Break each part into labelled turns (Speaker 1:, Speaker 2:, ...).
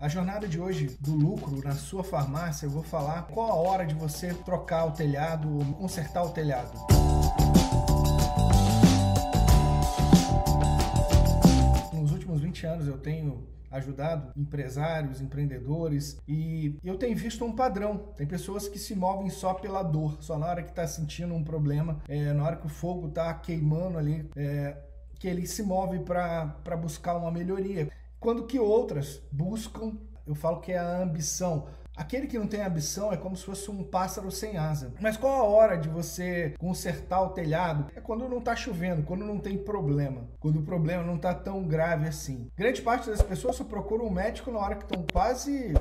Speaker 1: A jornada de hoje do lucro na sua farmácia, eu vou falar qual a hora de você trocar o telhado ou consertar o telhado. Nos últimos 20 anos eu tenho ajudado empresários, empreendedores e eu tenho visto um padrão. Tem pessoas que se movem só pela dor, só na hora que está sentindo um problema, é, na hora que o fogo está queimando ali, é, que ele se move para buscar uma melhoria. Quando que outras buscam, eu falo que é a ambição. Aquele que não tem ambição é como se fosse um pássaro sem asa. Mas qual a hora de você consertar o telhado? É quando não está chovendo, quando não tem problema, quando o problema não está tão grave assim. Grande parte das pessoas só procuram um médico na hora que estão quase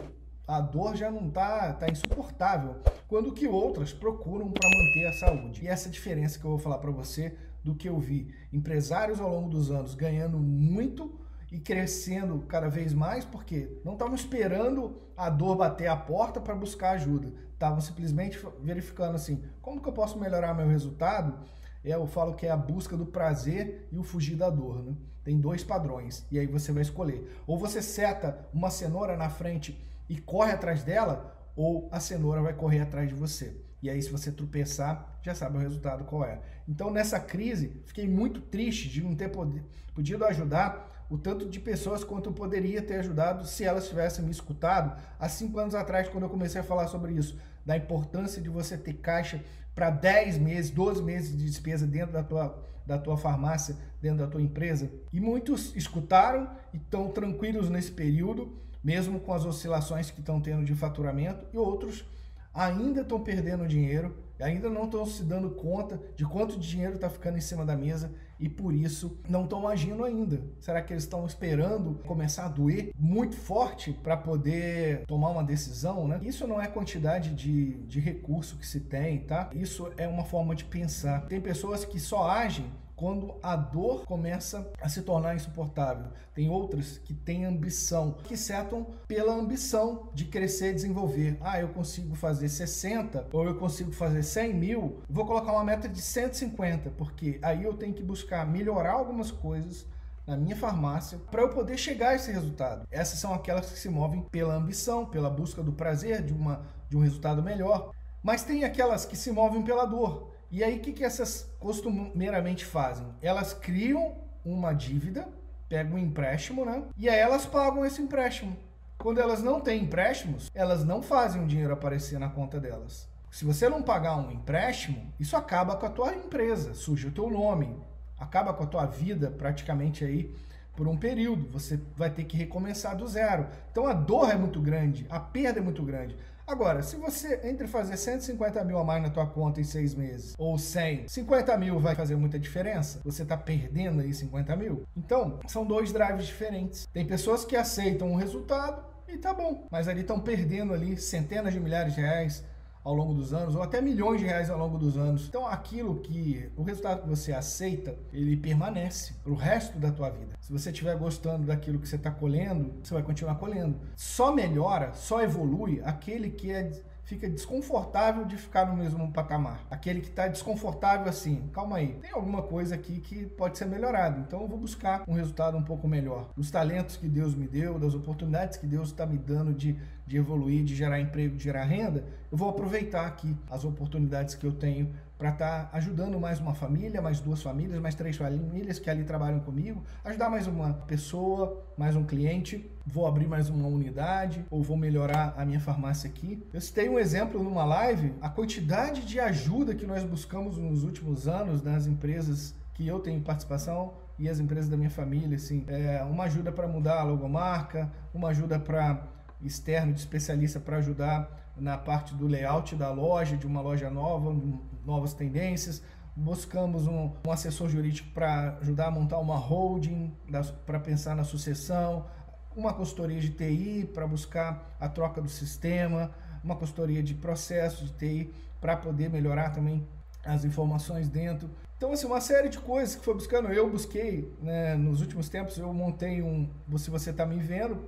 Speaker 1: a dor já não está tá insuportável, quando que outras procuram para manter a saúde. E essa diferença que eu vou falar para você do que eu vi empresários ao longo dos anos ganhando muito e crescendo cada vez mais, porque não estavam esperando a dor bater a porta para buscar ajuda. Estavam simplesmente verificando assim, como que eu posso melhorar meu resultado? É, eu falo que é a busca do prazer e o fugir da dor. Né? Tem dois padrões, e aí você vai escolher. Ou você seta uma cenoura na frente e corre atrás dela, ou a cenoura vai correr atrás de você. E aí, se você tropeçar, já sabe o resultado qual é. Então, nessa crise, fiquei muito triste de não ter podido ajudar o tanto de pessoas quanto eu poderia ter ajudado se elas tivessem me escutado há cinco anos atrás, quando eu comecei a falar sobre isso, da importância de você ter caixa para 10 meses, 12 meses de despesa dentro da tua, da tua farmácia, dentro da tua empresa. E muitos escutaram e estão tranquilos nesse período, mesmo com as oscilações que estão tendo de faturamento, e outros ainda estão perdendo dinheiro, ainda não estão se dando conta de quanto dinheiro está ficando em cima da mesa e por isso não estão agindo ainda. Será que eles estão esperando começar a doer muito forte para poder tomar uma decisão? Né? Isso não é quantidade de, de recurso que se tem, tá? Isso é uma forma de pensar. Tem pessoas que só agem quando a dor começa a se tornar insuportável. Tem outras que têm ambição, que setam pela ambição de crescer e desenvolver. Ah, eu consigo fazer 60 ou eu consigo fazer 100 mil, vou colocar uma meta de 150, porque aí eu tenho que buscar melhorar algumas coisas na minha farmácia para eu poder chegar a esse resultado. Essas são aquelas que se movem pela ambição, pela busca do prazer de, uma, de um resultado melhor. Mas tem aquelas que se movem pela dor. E aí, o que, que essas costumeiramente fazem? Elas criam uma dívida, pegam um empréstimo, né? E aí elas pagam esse empréstimo. Quando elas não têm empréstimos, elas não fazem o dinheiro aparecer na conta delas. Se você não pagar um empréstimo, isso acaba com a tua empresa, suja o teu nome, acaba com a tua vida praticamente aí por um período. Você vai ter que recomeçar do zero. Então a dor é muito grande, a perda é muito grande. Agora, se você entre fazer 150 mil a mais na tua conta em seis meses ou 100, 50 mil vai fazer muita diferença? Você está perdendo aí 50 mil? Então, são dois drives diferentes. Tem pessoas que aceitam o resultado e tá bom, mas ali estão perdendo ali centenas de milhares de reais, ao longo dos anos, ou até milhões de reais ao longo dos anos. Então, aquilo que o resultado que você aceita, ele permanece para o resto da tua vida. Se você estiver gostando daquilo que você está colhendo, você vai continuar colhendo. Só melhora, só evolui aquele que é fica desconfortável de ficar no mesmo patamar. Aquele que está desconfortável assim, calma aí, tem alguma coisa aqui que pode ser melhorado. Então eu vou buscar um resultado um pouco melhor. Os talentos que Deus me deu, das oportunidades que Deus está me dando de, de evoluir, de gerar emprego, de gerar renda, eu vou aproveitar aqui as oportunidades que eu tenho para estar tá ajudando mais uma família, mais duas famílias, mais três famílias que ali trabalham comigo, ajudar mais uma pessoa, mais um cliente, vou abrir mais uma unidade ou vou melhorar a minha farmácia aqui. Eu citei um exemplo numa live, a quantidade de ajuda que nós buscamos nos últimos anos nas empresas que eu tenho participação e as empresas da minha família, assim, é uma ajuda para mudar a logomarca, uma ajuda para externo de especialista para ajudar na parte do layout da loja, de uma loja nova, novas tendências. Buscamos um, um assessor jurídico para ajudar a montar uma holding, para pensar na sucessão, uma consultoria de TI para buscar a troca do sistema, uma consultoria de processo de TI para poder melhorar também as informações dentro. Então, assim, uma série de coisas que foi buscando. Eu busquei, né, nos últimos tempos, eu montei um. Se você está me vendo,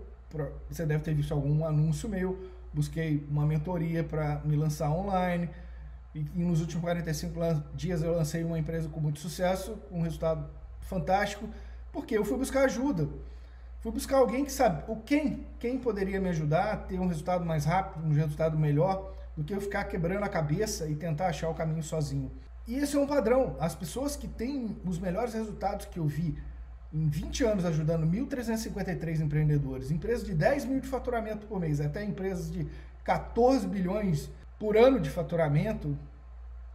Speaker 1: você deve ter visto algum anúncio meu. Busquei uma mentoria para me lançar online. E, nos últimos 45 dias eu lancei uma empresa com muito sucesso, um resultado fantástico, porque eu fui buscar ajuda. Fui buscar alguém que sabe o quem, quem poderia me ajudar a ter um resultado mais rápido, um resultado melhor, do que eu ficar quebrando a cabeça e tentar achar o caminho sozinho. E esse é um padrão. As pessoas que têm os melhores resultados que eu vi em 20 anos ajudando 1.353 empreendedores, empresas de 10 mil de faturamento por mês, até empresas de 14 bilhões por ano de faturamento,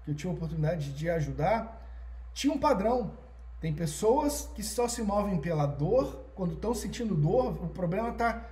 Speaker 1: que eu tive a oportunidade de ajudar, tinha um padrão. Tem pessoas que só se movem pela dor, quando estão sentindo dor, o problema está.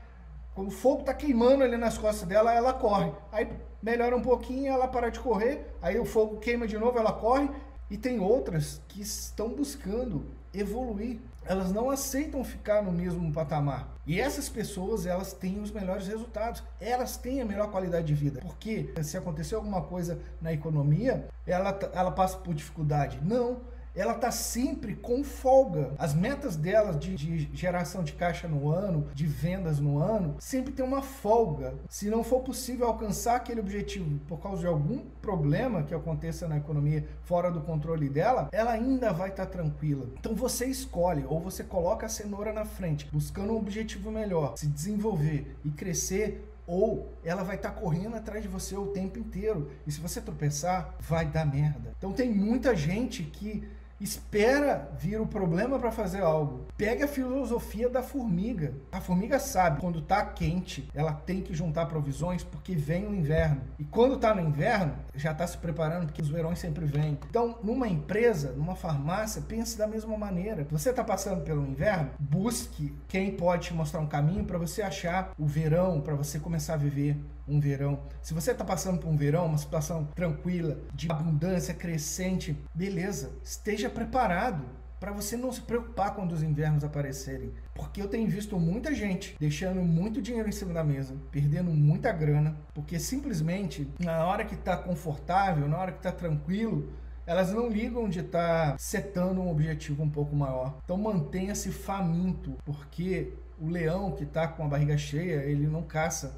Speaker 1: O fogo está queimando ali nas costas dela, ela corre. Aí melhora um pouquinho, ela para de correr, aí o fogo queima de novo, ela corre. E tem outras que estão buscando evoluir. Elas não aceitam ficar no mesmo patamar. E essas pessoas, elas têm os melhores resultados. Elas têm a melhor qualidade de vida. Porque se acontecer alguma coisa na economia, ela, ela passa por dificuldade. Não ela está sempre com folga. As metas dela de, de, geração de caixa no ano, de vendas no ano, sempre tem uma folga. Se não for possível alcançar aquele objetivo por causa de algum problema que aconteça na economia fora do controle dela, ela ainda vai estar tá tranquila. Então você escolhe ou você coloca a cenoura na frente, buscando um objetivo melhor, se desenvolver e crescer ou ela vai estar tá correndo atrás de você o tempo inteiro. E se você tropeçar, vai dar merda. Então tem muita gente que espera vir o problema para fazer algo. Pega a filosofia da formiga. A formiga sabe quando tá quente, ela tem que juntar provisões porque vem o inverno. E quando tá no inverno, já está se preparando porque os verões sempre vêm. Então, numa empresa, numa farmácia, pense da mesma maneira. Você está passando pelo inverno, busque quem pode te mostrar um caminho para você achar o verão, para você começar a viver um verão. Se você está passando por um verão, uma situação tranquila, de abundância crescente, beleza, esteja preparado para você não se preocupar quando os invernos aparecerem. Porque eu tenho visto muita gente deixando muito dinheiro em cima da mesa, perdendo muita grana, porque simplesmente na hora que está confortável, na hora que está tranquilo, elas não ligam de estar tá setando um objetivo um pouco maior. Então mantenha-se faminto, porque o leão que está com a barriga cheia, ele não caça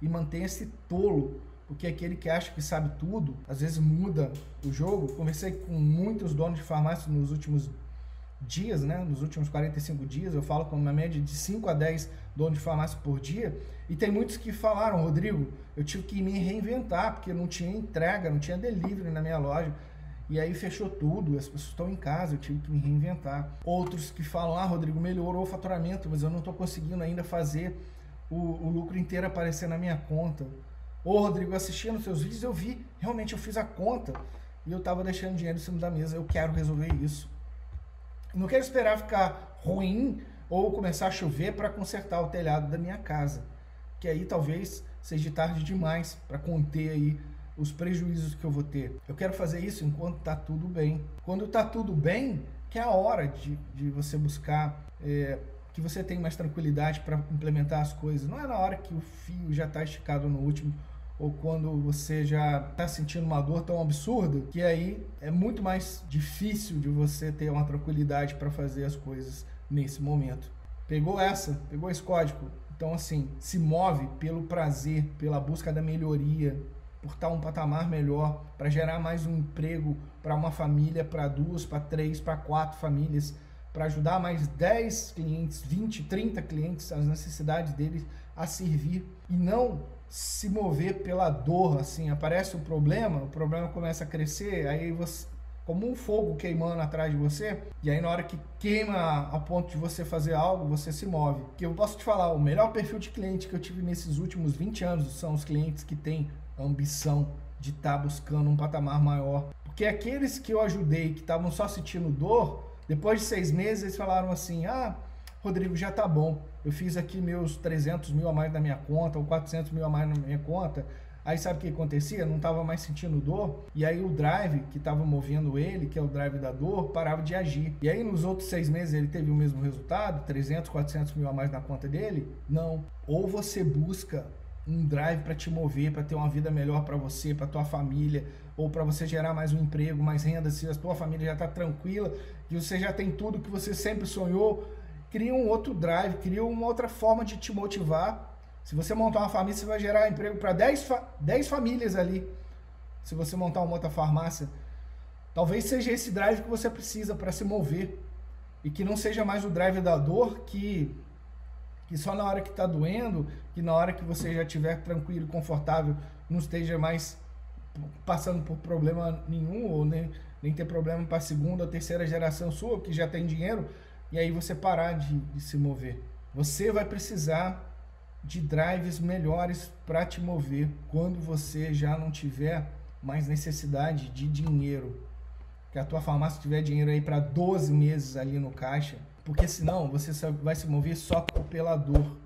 Speaker 1: e mantenha-se tolo, porque aquele que acha que sabe tudo, às vezes muda o jogo. Conversei com muitos donos de farmácia nos últimos dias, né? Nos últimos 45 dias, eu falo com uma média de 5 a 10 donos de farmácia por dia, e tem muitos que falaram, Rodrigo, eu tive que me reinventar, porque não tinha entrega, não tinha delivery na minha loja. E aí fechou tudo, as pessoas estão em casa, eu tive que me reinventar. Outros que falam, ah, Rodrigo, melhorou o faturamento, mas eu não estou conseguindo ainda fazer o, o lucro inteiro aparecer na minha conta. Ô Rodrigo, assistindo seus vídeos, eu vi, realmente eu fiz a conta e eu estava deixando dinheiro em cima da mesa. Eu quero resolver isso. não quero esperar ficar ruim ou começar a chover para consertar o telhado da minha casa. Que aí talvez seja tarde demais para conter aí os prejuízos que eu vou ter. Eu quero fazer isso enquanto está tudo bem. Quando está tudo bem, que é a hora de, de você buscar é, que você tem mais tranquilidade para implementar as coisas. Não é na hora que o fio já está esticado no último ou quando você já está sentindo uma dor tão absurda que aí é muito mais difícil de você ter uma tranquilidade para fazer as coisas nesse momento. Pegou essa? Pegou esse código? Então, assim, se move pelo prazer, pela busca da melhoria, por estar um patamar melhor, para gerar mais um emprego para uma família, para duas, para três, para quatro famílias para ajudar mais 10 clientes, 20, 30 clientes, as necessidades deles a servir e não se mover pela dor, assim, aparece o problema, o problema começa a crescer, aí você como um fogo queimando atrás de você, e aí na hora que queima a ponto de você fazer algo, você se move. Que eu posso te falar, o melhor perfil de cliente que eu tive nesses últimos 20 anos são os clientes que têm ambição de estar tá buscando um patamar maior. Porque aqueles que eu ajudei que estavam só sentindo dor, depois de seis meses, eles falaram assim: ah, Rodrigo, já tá bom. Eu fiz aqui meus 300 mil a mais na minha conta, ou 400 mil a mais na minha conta. Aí sabe o que acontecia? Não estava mais sentindo dor. E aí o drive que estava movendo ele, que é o drive da dor, parava de agir. E aí nos outros seis meses ele teve o mesmo resultado? 300, 400 mil a mais na conta dele? Não. Ou você busca um drive para te mover, para ter uma vida melhor para você, para tua família, ou para você gerar mais um emprego, mais renda, se a tua família já está tranquila, e você já tem tudo que você sempre sonhou, cria um outro drive, cria uma outra forma de te motivar. Se você montar uma família, você vai gerar emprego para 10, fa 10 famílias ali. Se você montar uma outra farmácia, talvez seja esse drive que você precisa para se mover e que não seja mais o drive da dor que que só na hora que está doendo, que na hora que você já estiver tranquilo, confortável, não esteja mais passando por problema nenhum ou nem, nem ter problema para a segunda ou terceira geração sua, que já tem dinheiro, e aí você parar de, de se mover. Você vai precisar de drives melhores para te mover quando você já não tiver mais necessidade de dinheiro. Que a tua farmácia tiver dinheiro aí para 12 meses ali no caixa, porque senão você vai se mover só pela dor.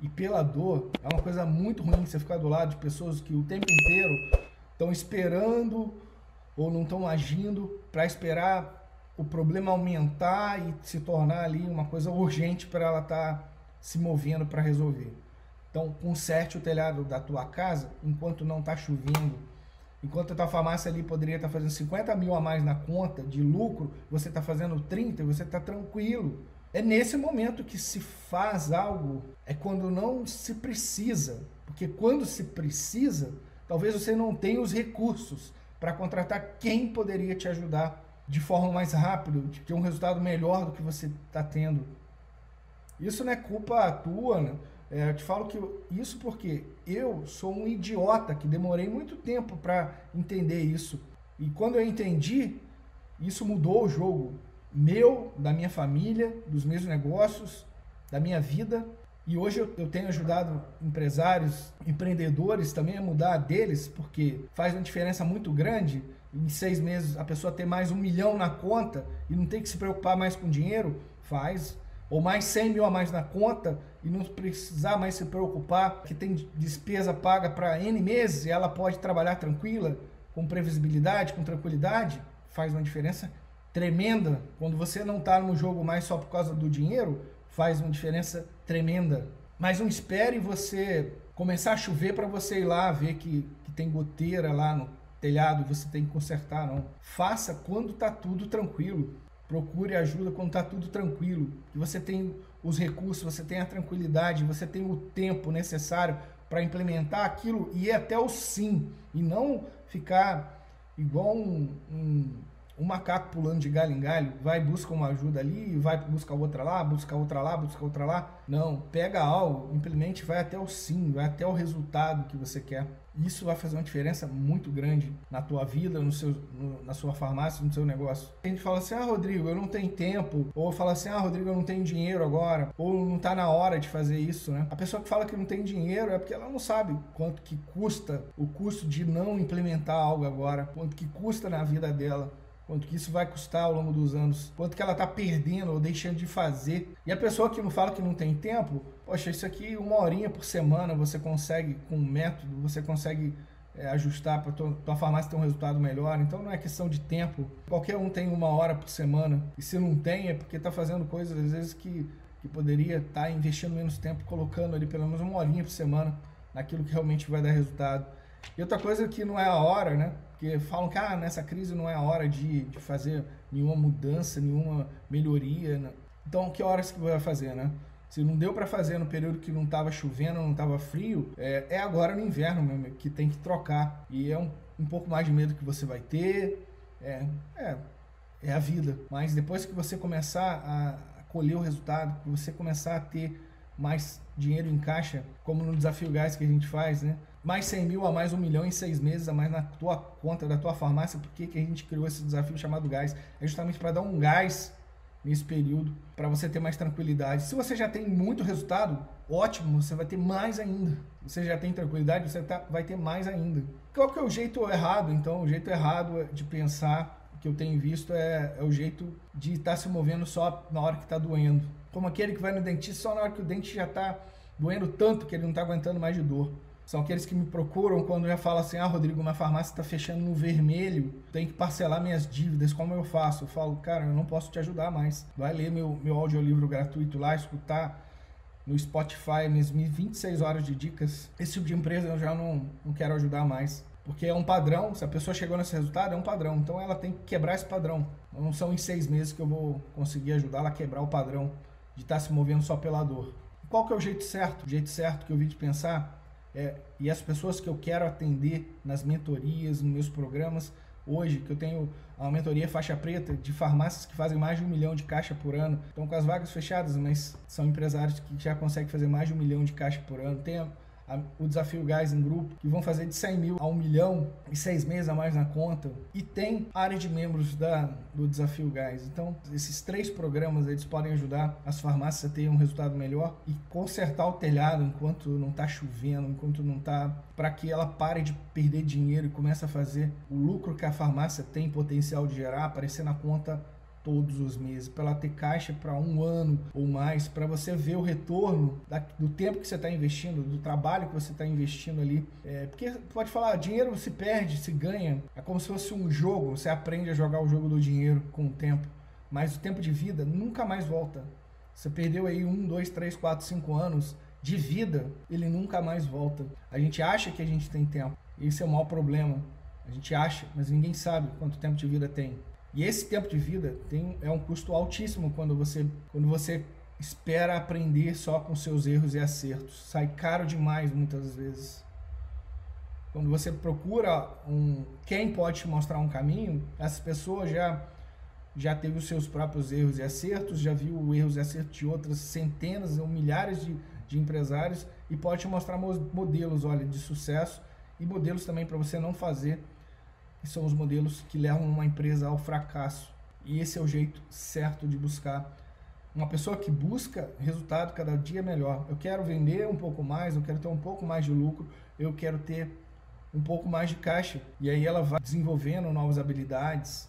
Speaker 1: E pela dor é uma coisa muito ruim você ficar do lado de pessoas que o tempo inteiro estão esperando ou não estão agindo para esperar o problema aumentar e se tornar ali uma coisa urgente para ela estar tá se movendo para resolver. Então, conserte o telhado da tua casa enquanto não está chovendo. Enquanto a tua farmácia ali poderia estar tá fazendo 50 mil a mais na conta de lucro, você está fazendo 30 e você está tranquilo. É nesse momento que se faz algo, é quando não se precisa. Porque quando se precisa, talvez você não tenha os recursos para contratar quem poderia te ajudar de forma mais rápida, de ter um resultado melhor do que você está tendo. Isso não é culpa tua, né? É, eu te falo que isso porque eu sou um idiota que demorei muito tempo para entender isso. E quando eu entendi, isso mudou o jogo meu, da minha família, dos meus negócios, da minha vida. E hoje eu, eu tenho ajudado empresários, empreendedores também a mudar deles, porque faz uma diferença muito grande em seis meses a pessoa ter mais um milhão na conta e não ter que se preocupar mais com dinheiro, faz. Ou mais 100 mil a mais na conta e não precisar mais se preocupar que tem despesa paga para N meses e ela pode trabalhar tranquila, com previsibilidade, com tranquilidade, faz uma diferença tremenda. Quando você não está no jogo mais só por causa do dinheiro, faz uma diferença tremenda. Mas não espere você começar a chover para você ir lá ver que, que tem goteira lá no telhado, você tem que consertar, não. Faça quando está tudo tranquilo. Procure ajuda quando está tudo tranquilo. Que você tem os recursos, você tem a tranquilidade, você tem o tempo necessário para implementar aquilo e ir até o sim. E não ficar igual um, um um macaco pulando de galho em galho, vai busca uma ajuda ali, vai buscar outra lá, busca outra lá, busca outra lá. Não, pega algo, implemente, vai até o sim, vai até o resultado que você quer. Isso vai fazer uma diferença muito grande na tua vida, no seu, no, na sua farmácia, no seu negócio. A gente fala assim, ah, Rodrigo, eu não tenho tempo. Ou fala assim, ah, Rodrigo, eu não tenho dinheiro agora. Ou não está na hora de fazer isso, né? A pessoa que fala que não tem dinheiro é porque ela não sabe quanto que custa o custo de não implementar algo agora, quanto que custa na vida dela quanto que isso vai custar ao longo dos anos, quanto que ela está perdendo ou deixando de fazer. E a pessoa que não fala que não tem tempo, poxa, isso aqui uma horinha por semana você consegue, com um método, você consegue é, ajustar para tua, tua farmácia ter um resultado melhor. Então não é questão de tempo. Qualquer um tem uma hora por semana. E se não tem, é porque está fazendo coisas às vezes que, que poderia estar tá investindo menos tempo, colocando ali pelo menos uma horinha por semana naquilo que realmente vai dar resultado. E outra coisa que não é a hora, né? Porque falam que ah, nessa crise não é a hora de, de fazer nenhuma mudança, nenhuma melhoria. Né? Então, que horas que vai fazer, né? Se não deu para fazer no período que não estava chovendo, não estava frio, é, é, agora no inverno mesmo que tem que trocar. E é um, um pouco mais de medo que você vai ter. É, é, é a vida. Mas depois que você começar a colher o resultado, que você começar a ter mais dinheiro em caixa, como no desafio gás que a gente faz, né? Mais 100 mil a mais um milhão em seis meses a mais na tua conta da tua farmácia. Por que, que a gente criou esse desafio chamado gás? É justamente para dar um gás nesse período, para você ter mais tranquilidade. Se você já tem muito resultado, ótimo, você vai ter mais ainda. Você já tem tranquilidade, você tá, vai ter mais ainda. Qual que é o jeito errado? Então, o jeito errado de pensar que eu tenho visto é, é o jeito de estar tá se movendo só na hora que está doendo. Como aquele que vai no dentista só na hora que o dente já está doendo tanto que ele não está aguentando mais de dor. São aqueles que me procuram quando já fala assim: Ah, Rodrigo, minha farmácia está fechando no vermelho, tem que parcelar minhas dívidas, como eu faço? Eu falo, cara, eu não posso te ajudar mais. Vai ler meu, meu audiolivro gratuito lá, escutar no Spotify minhas 26 horas de dicas. Esse tipo de empresa eu já não, não quero ajudar mais. Porque é um padrão, se a pessoa chegou nesse resultado, é um padrão. Então ela tem que quebrar esse padrão. Não são em seis meses que eu vou conseguir ajudar ela a quebrar o padrão de estar tá se movendo só pela dor. Qual que é o jeito certo? O jeito certo que eu vi de pensar é, e as pessoas que eu quero atender nas mentorias, nos meus programas, hoje, que eu tenho uma mentoria faixa preta de farmácias que fazem mais de um milhão de caixa por ano, estão com as vagas fechadas, mas são empresários que já conseguem fazer mais de um milhão de caixa por ano. Tem o desafio gás em grupo, que vão fazer de 100 mil a 1 milhão e seis meses a mais na conta. E tem área de membros da, do desafio gás. Então, esses três programas eles podem ajudar as farmácias a terem um resultado melhor e consertar o telhado enquanto não está chovendo, enquanto não está. para que ela pare de perder dinheiro e comece a fazer o lucro que a farmácia tem potencial de gerar aparecer na conta todos os meses, para ela ter caixa para um ano ou mais, para você ver o retorno da, do tempo que você está investindo, do trabalho que você está investindo ali. É, porque pode falar, dinheiro se perde, se ganha, é como se fosse um jogo, você aprende a jogar o jogo do dinheiro com o tempo, mas o tempo de vida nunca mais volta. Você perdeu aí um, dois, três, quatro, cinco anos de vida, ele nunca mais volta. A gente acha que a gente tem tempo, esse é o maior problema. A gente acha, mas ninguém sabe quanto tempo de vida tem. E esse tempo de vida tem, é um custo altíssimo quando você, quando você espera aprender só com seus erros e acertos. Sai caro demais muitas vezes. Quando você procura um quem pode te mostrar um caminho, essa pessoa já já teve os seus próprios erros e acertos, já viu erros e acertos de outras centenas ou milhares de, de empresários e pode te mostrar modelos, olha, de sucesso e modelos também para você não fazer são os modelos que levam uma empresa ao fracasso. E esse é o jeito certo de buscar. Uma pessoa que busca resultado cada dia melhor. Eu quero vender um pouco mais, eu quero ter um pouco mais de lucro, eu quero ter um pouco mais de caixa. E aí ela vai desenvolvendo novas habilidades.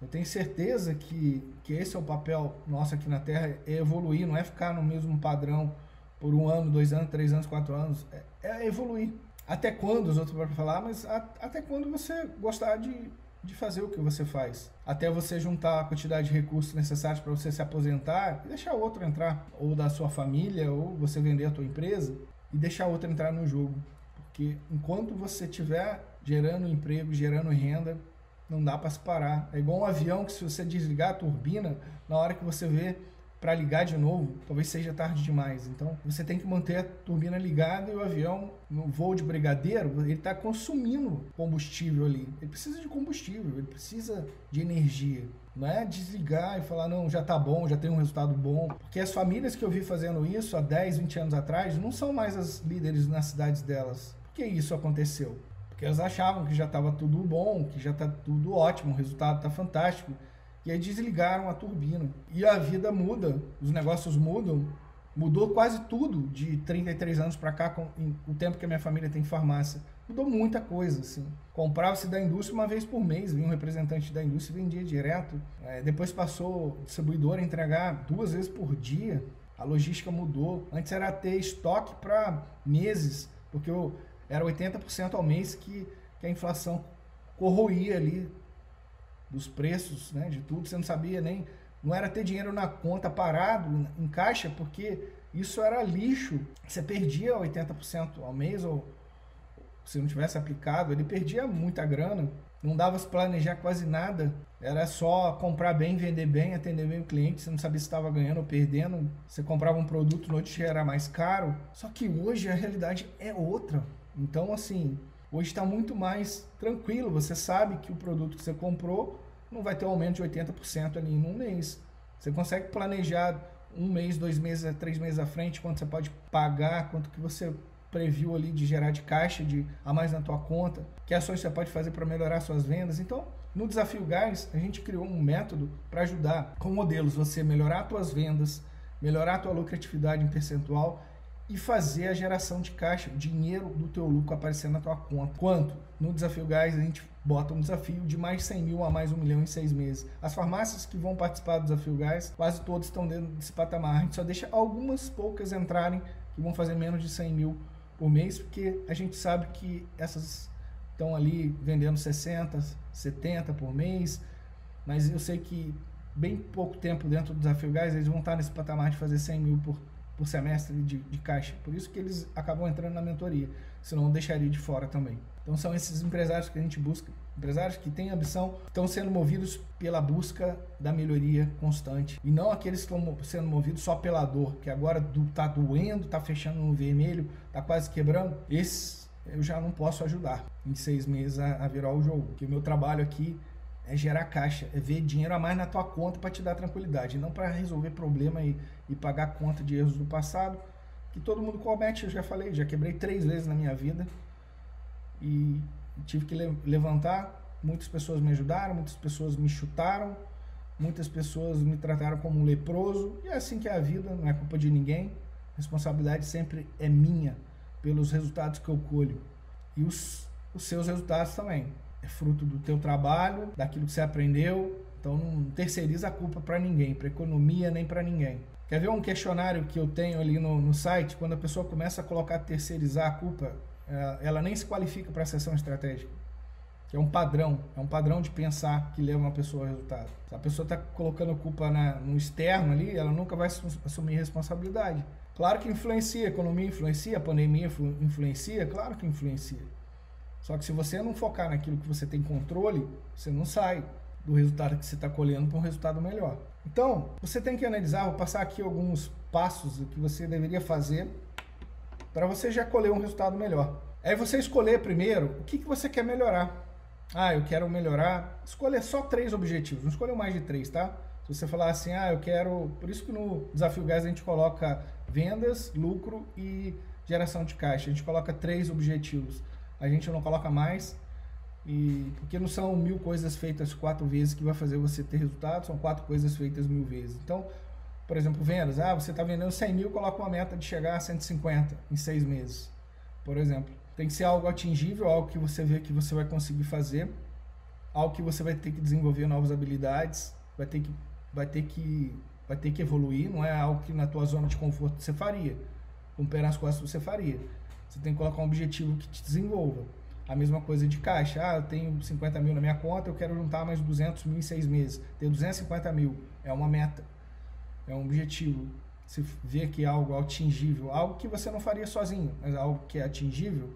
Speaker 1: Eu tenho certeza que, que esse é o papel nosso aqui na Terra, é evoluir, não é ficar no mesmo padrão por um ano, dois anos, três anos, quatro anos. É, é evoluir até quando os outros vão falar, mas a, até quando você gostar de, de fazer o que você faz. Até você juntar a quantidade de recursos necessários para você se aposentar e deixar outro entrar, ou da sua família, ou você vender a tua empresa e deixar outro entrar no jogo. Porque enquanto você estiver gerando emprego, gerando renda, não dá para se parar. É igual um avião que se você desligar a turbina, na hora que você vê para ligar de novo, talvez seja tarde demais. Então, você tem que manter a turbina ligada e o avião, no voo de brigadeiro, ele está consumindo combustível ali. Ele precisa de combustível, ele precisa de energia. Não é desligar e falar, não, já está bom, já tem um resultado bom. Porque as famílias que eu vi fazendo isso há 10, 20 anos atrás não são mais as líderes nas cidades delas. Por que isso aconteceu? Porque elas achavam que já estava tudo bom, que já está tudo ótimo, o resultado está fantástico e aí desligaram a turbina. E a vida muda, os negócios mudam. Mudou quase tudo de 33 anos para cá, com em, o tempo que a minha família tem farmácia. Mudou muita coisa, assim. Comprava-se da indústria uma vez por mês, vinha um representante da indústria e vendia direto. É, depois passou o distribuidor a entregar duas vezes por dia. A logística mudou. Antes era ter estoque para meses, porque eu, era 80% ao mês que, que a inflação corroía ali dos preços, né, de tudo, você não sabia nem, não era ter dinheiro na conta parado em caixa, porque isso era lixo. Você perdia 80% ao mês ou se não tivesse aplicado, ele perdia muita grana. Não dava se planejar quase nada. Era só comprar bem, vender bem, atender bem o cliente. Você não sabia se estava ganhando ou perdendo. Você comprava um produto, no outro dia era mais caro. Só que hoje a realidade é outra. Então, assim, Hoje está muito mais tranquilo. Você sabe que o produto que você comprou não vai ter um aumento de 80% ali em um mês. Você consegue planejar um mês, dois meses, três meses à frente, quanto você pode pagar, quanto que você previu ali de gerar de caixa de a mais na tua conta, que ações você pode fazer para melhorar suas vendas. Então, no Desafio Gás, a gente criou um método para ajudar com modelos você melhorar suas vendas, melhorar a tua lucratividade em percentual e fazer a geração de caixa, dinheiro do teu lucro aparecer na tua conta. Quanto? No Desafio Gás a gente bota um desafio de mais 100 mil a mais um milhão em seis meses. As farmácias que vão participar do Desafio Gás, quase todas estão dentro desse patamar. A gente só deixa algumas poucas entrarem que vão fazer menos de 100 mil por mês, porque a gente sabe que essas estão ali vendendo 60, 70 por mês, mas eu sei que bem pouco tempo dentro do Desafio Gás eles vão estar nesse patamar de fazer 100 mil por por semestre de, de caixa. Por isso que eles acabam entrando na mentoria, senão deixaria de fora também. Então são esses empresários que a gente busca, empresários que têm ambição, estão sendo movidos pela busca da melhoria constante e não aqueles que estão sendo movidos só pela dor, que agora está doendo, está fechando no vermelho, está quase quebrando. Esses eu já não posso ajudar em seis meses a, a virar o jogo. Porque o meu trabalho aqui é gerar caixa, é ver dinheiro a mais na tua conta para te dar tranquilidade, não para resolver problema e, e pagar conta de erros do passado, que todo mundo comete, eu já falei, já quebrei três vezes na minha vida e tive que levantar. Muitas pessoas me ajudaram, muitas pessoas me chutaram, muitas pessoas me trataram como um leproso, e é assim que é a vida, não é culpa de ninguém. A responsabilidade sempre é minha pelos resultados que eu colho e os, os seus resultados também. É fruto do teu trabalho, daquilo que você aprendeu. Então não terceiriza a culpa para ninguém, para economia nem para ninguém. Quer ver um questionário que eu tenho ali no, no site? Quando a pessoa começa a colocar terceirizar a culpa, ela, nem se qualifica para a sessão estratégica. Que é um padrão, é um padrão de pensar que leva uma pessoa ao resultado. Se a pessoa está colocando culpa na, no externo ali, ela nunca vai assumir responsabilidade. Claro que influencia, a economia influencia, a pandemia influencia, claro que influencia. Só que se você não focar naquilo que você tem controle, você não sai do resultado que você está colhendo para um resultado melhor. Então, você tem que analisar, vou passar aqui alguns passos que você deveria fazer para você já colher um resultado melhor. Aí você escolher primeiro o que, que você quer melhorar. Ah, eu quero melhorar. Escolher só três objetivos, não escolha mais de três, tá? Se você falar assim, ah, eu quero. Por isso que no Desafio Gás a gente coloca vendas, lucro e geração de caixa. A gente coloca três objetivos. A gente não coloca mais. E porque não são mil coisas feitas quatro vezes que vai fazer você ter resultado, são quatro coisas feitas mil vezes. Então, por exemplo, vendas. Ah, você está vendendo 100 mil, coloca uma meta de chegar a 150 em seis meses, por exemplo. Tem que ser algo atingível, algo que você vê que você vai conseguir fazer, algo que você vai ter que desenvolver novas habilidades, vai ter que, vai ter que, vai ter que evoluir. Não é algo que na tua zona de conforto você faria, com o pé nas costas você faria. Você tem que colocar um objetivo que te desenvolva. A mesma coisa de caixa. Ah, eu tenho 50 mil na minha conta, eu quero juntar mais 200 mil em seis meses. Ter 250 mil é uma meta é um objetivo. Você vê que é algo atingível, algo que você não faria sozinho, mas algo que é atingível,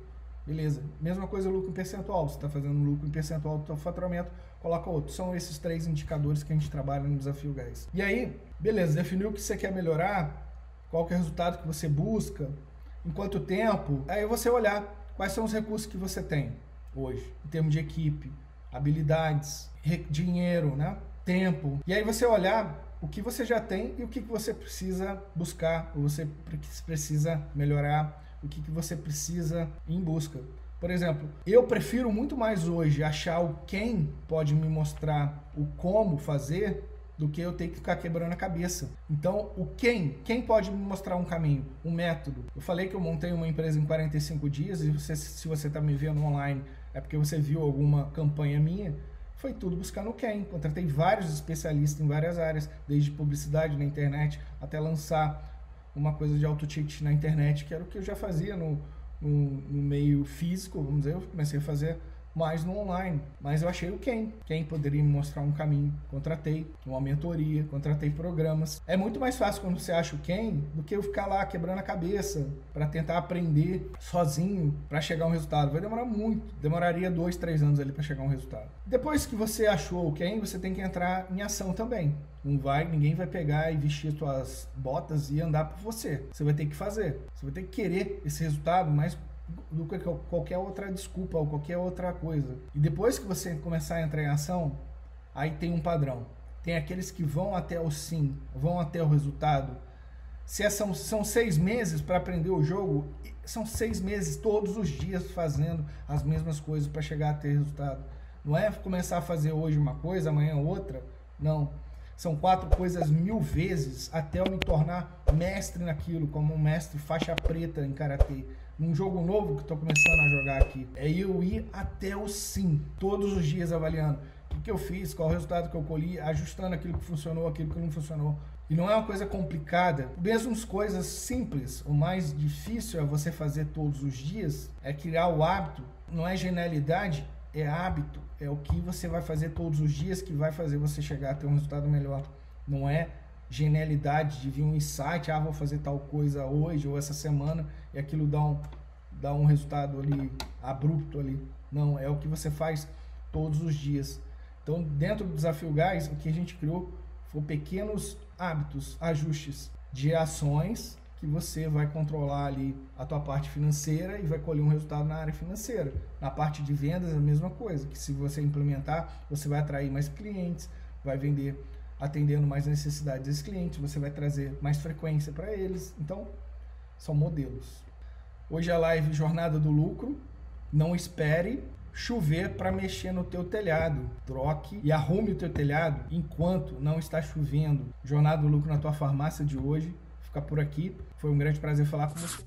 Speaker 1: beleza. Mesma coisa lucro em percentual. Você está fazendo lucro em percentual do seu faturamento, coloca outro. São esses três indicadores que a gente trabalha no Desafio Gás. E aí, beleza, definiu o que você quer melhorar, qual que é o resultado que você busca, em quanto tempo, aí você olhar quais são os recursos que você tem hoje, em termos de equipe, habilidades, dinheiro, né? tempo. E aí você olhar o que você já tem e o que você precisa buscar, o você precisa melhorar, o que você precisa ir em busca. Por exemplo, eu prefiro muito mais hoje achar o quem pode me mostrar o como fazer do que eu ter que ficar quebrando a cabeça. Então, o quem, quem pode me mostrar um caminho, um método. Eu falei que eu montei uma empresa em 45 dias e você, se você está me vendo online é porque você viu alguma campanha minha foi tudo buscar no quem. Contratei vários especialistas em várias áreas, desde publicidade na internet até lançar uma coisa de auto-cheat na internet, que era o que eu já fazia no, no, no meio físico, vamos dizer, eu comecei a fazer mais no online. Mas eu achei o quem. Quem poderia me mostrar um caminho. Contratei uma mentoria, contratei programas. É muito mais fácil quando você acha o quem do que eu ficar lá quebrando a cabeça para tentar aprender sozinho para chegar a um resultado. Vai demorar muito. Demoraria dois, três anos ali para chegar a um resultado. Depois que você achou o quem, você tem que entrar em ação também. Não vai, ninguém vai pegar e vestir suas botas e andar por você. Você vai ter que fazer. Você vai ter que querer esse resultado, mas do que qualquer outra desculpa ou qualquer outra coisa. E depois que você começar a entrar em ação, aí tem um padrão. Tem aqueles que vão até o sim, vão até o resultado. Se é, são, são seis meses para aprender o jogo, são seis meses todos os dias fazendo as mesmas coisas para chegar a ter resultado. Não é começar a fazer hoje uma coisa, amanhã outra. Não. São quatro coisas mil vezes até eu me tornar mestre naquilo, como um mestre faixa preta em karatê num jogo novo que estou começando a jogar aqui, é eu ir até o sim, todos os dias avaliando o que eu fiz, qual o resultado que eu colhi, ajustando aquilo que funcionou, aquilo que não funcionou. E não é uma coisa complicada, mesmo as coisas simples. O mais difícil é você fazer todos os dias, é criar o hábito. Não é genialidade, é hábito. É o que você vai fazer todos os dias que vai fazer você chegar a ter um resultado melhor. Não é genialidade de vir um insight, ah, vou fazer tal coisa hoje ou essa semana e aquilo dá um, dá um resultado ali abrupto ali. Não, é o que você faz todos os dias. Então, dentro do desafio gás, o que a gente criou foram pequenos hábitos, ajustes de ações que você vai controlar ali a tua parte financeira e vai colher um resultado na área financeira. Na parte de vendas a mesma coisa, que se você implementar, você vai atrair mais clientes, vai vender atendendo mais necessidades desses clientes, você vai trazer mais frequência para eles. Então, são modelos. Hoje a live Jornada do Lucro. Não espere chover para mexer no teu telhado. Troque e arrume o teu telhado enquanto não está chovendo. Jornada do Lucro na tua farmácia de hoje ficar por aqui. Foi um grande prazer falar com você.